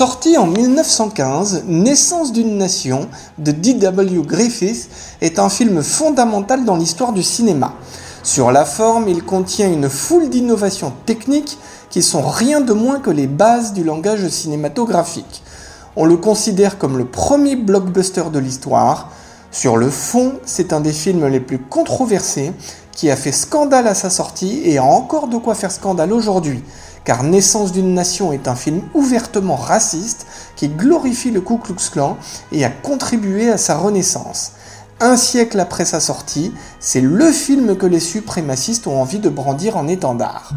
Sorti en 1915, Naissance d'une nation de D.W. Griffith est un film fondamental dans l'histoire du cinéma. Sur la forme, il contient une foule d'innovations techniques qui sont rien de moins que les bases du langage cinématographique. On le considère comme le premier blockbuster de l'histoire. Sur le fond, c'est un des films les plus controversés qui a fait scandale à sa sortie et a encore de quoi faire scandale aujourd'hui car Naissance d'une nation est un film ouvertement raciste qui glorifie le Ku Klux Klan et a contribué à sa renaissance. Un siècle après sa sortie, c'est le film que les suprémacistes ont envie de brandir en étendard.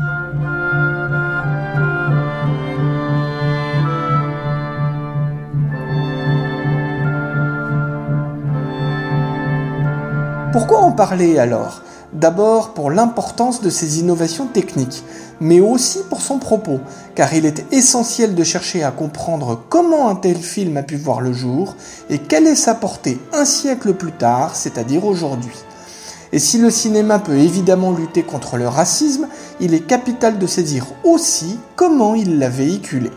Pourquoi en parler alors? D'abord pour l'importance de ces innovations techniques, mais aussi pour son propos, car il est essentiel de chercher à comprendre comment un tel film a pu voir le jour et quelle est sa portée un siècle plus tard, c'est-à-dire aujourd'hui. Et si le cinéma peut évidemment lutter contre le racisme, il est capital de saisir aussi comment il l'a véhiculé.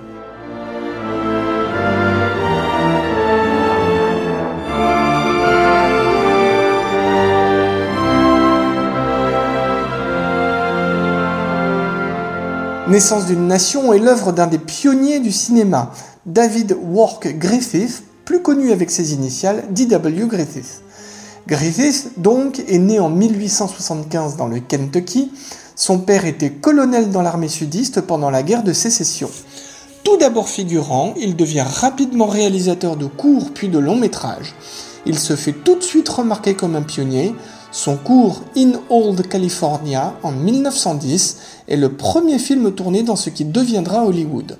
Naissance d'une nation est l'œuvre d'un des pionniers du cinéma, David Wark Griffith, plus connu avec ses initiales D.W. Griffith. Griffith, donc, est né en 1875 dans le Kentucky. Son père était colonel dans l'armée sudiste pendant la guerre de sécession. Tout d'abord figurant, il devient rapidement réalisateur de courts puis de longs métrages. Il se fait tout de suite remarquer comme un pionnier, son cours In Old California en 1910 est le premier film tourné dans ce qui deviendra Hollywood.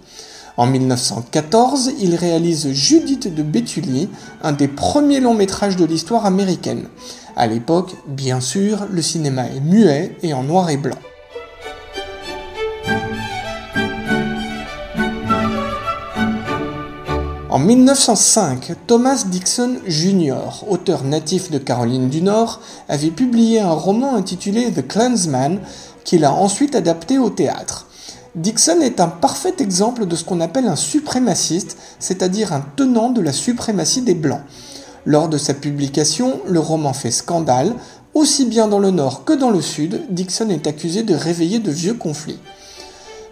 En 1914, il réalise Judith de Béthulie, un des premiers longs métrages de l'histoire américaine. À l'époque, bien sûr, le cinéma est muet et en noir et blanc. En 1905, Thomas Dixon Jr., auteur natif de Caroline du Nord, avait publié un roman intitulé The Clansman qu'il a ensuite adapté au théâtre. Dixon est un parfait exemple de ce qu'on appelle un suprémaciste, c'est-à-dire un tenant de la suprématie des Blancs. Lors de sa publication, le roman fait scandale, aussi bien dans le Nord que dans le Sud, Dixon est accusé de réveiller de vieux conflits.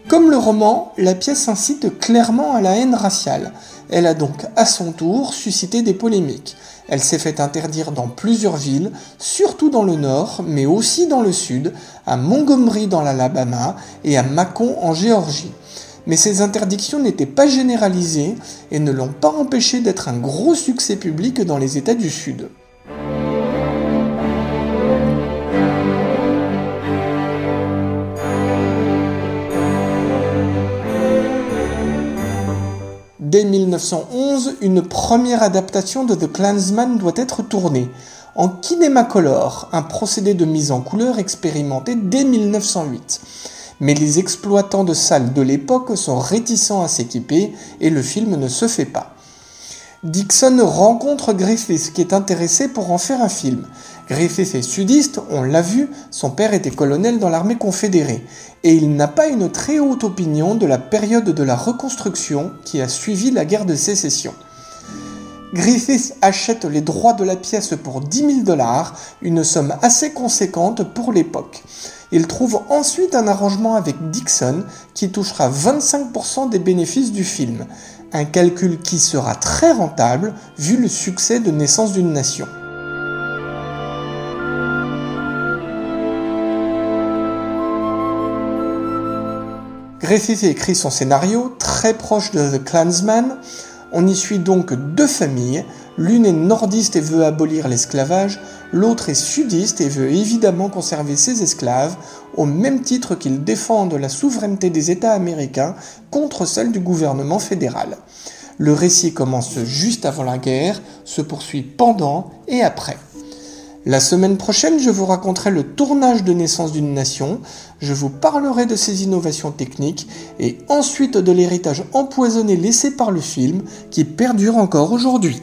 Comme le roman, la pièce incite clairement à la haine raciale. Elle a donc à son tour suscité des polémiques. Elle s'est fait interdire dans plusieurs villes, surtout dans le nord, mais aussi dans le sud, à Montgomery dans l'Alabama et à Macon en Géorgie. Mais ces interdictions n'étaient pas généralisées et ne l'ont pas empêché d'être un gros succès public dans les États du Sud. Dès 1911, une première adaptation de The Clansman doit être tournée, en Kinemacolor, un procédé de mise en couleur expérimenté dès 1908. Mais les exploitants de salles de l'époque sont réticents à s'équiper et le film ne se fait pas. Dixon rencontre Griffith qui est intéressé pour en faire un film. Griffith est sudiste, on l'a vu, son père était colonel dans l'armée confédérée, et il n'a pas une très haute opinion de la période de la reconstruction qui a suivi la guerre de sécession. Griffith achète les droits de la pièce pour 10 000 dollars, une somme assez conséquente pour l'époque. Il trouve ensuite un arrangement avec Dixon qui touchera 25% des bénéfices du film, un calcul qui sera très rentable vu le succès de Naissance d'une nation. Griffith écrit son scénario, très proche de The Clansman. On y suit donc deux familles, L'une est nordiste et veut abolir l'esclavage, l'autre est sudiste et veut évidemment conserver ses esclaves, au même titre qu'ils défendent la souveraineté des États américains contre celle du gouvernement fédéral. Le récit commence juste avant la guerre, se poursuit pendant et après. La semaine prochaine, je vous raconterai le tournage de naissance d'une nation, je vous parlerai de ses innovations techniques et ensuite de l'héritage empoisonné laissé par le film qui perdure encore aujourd'hui.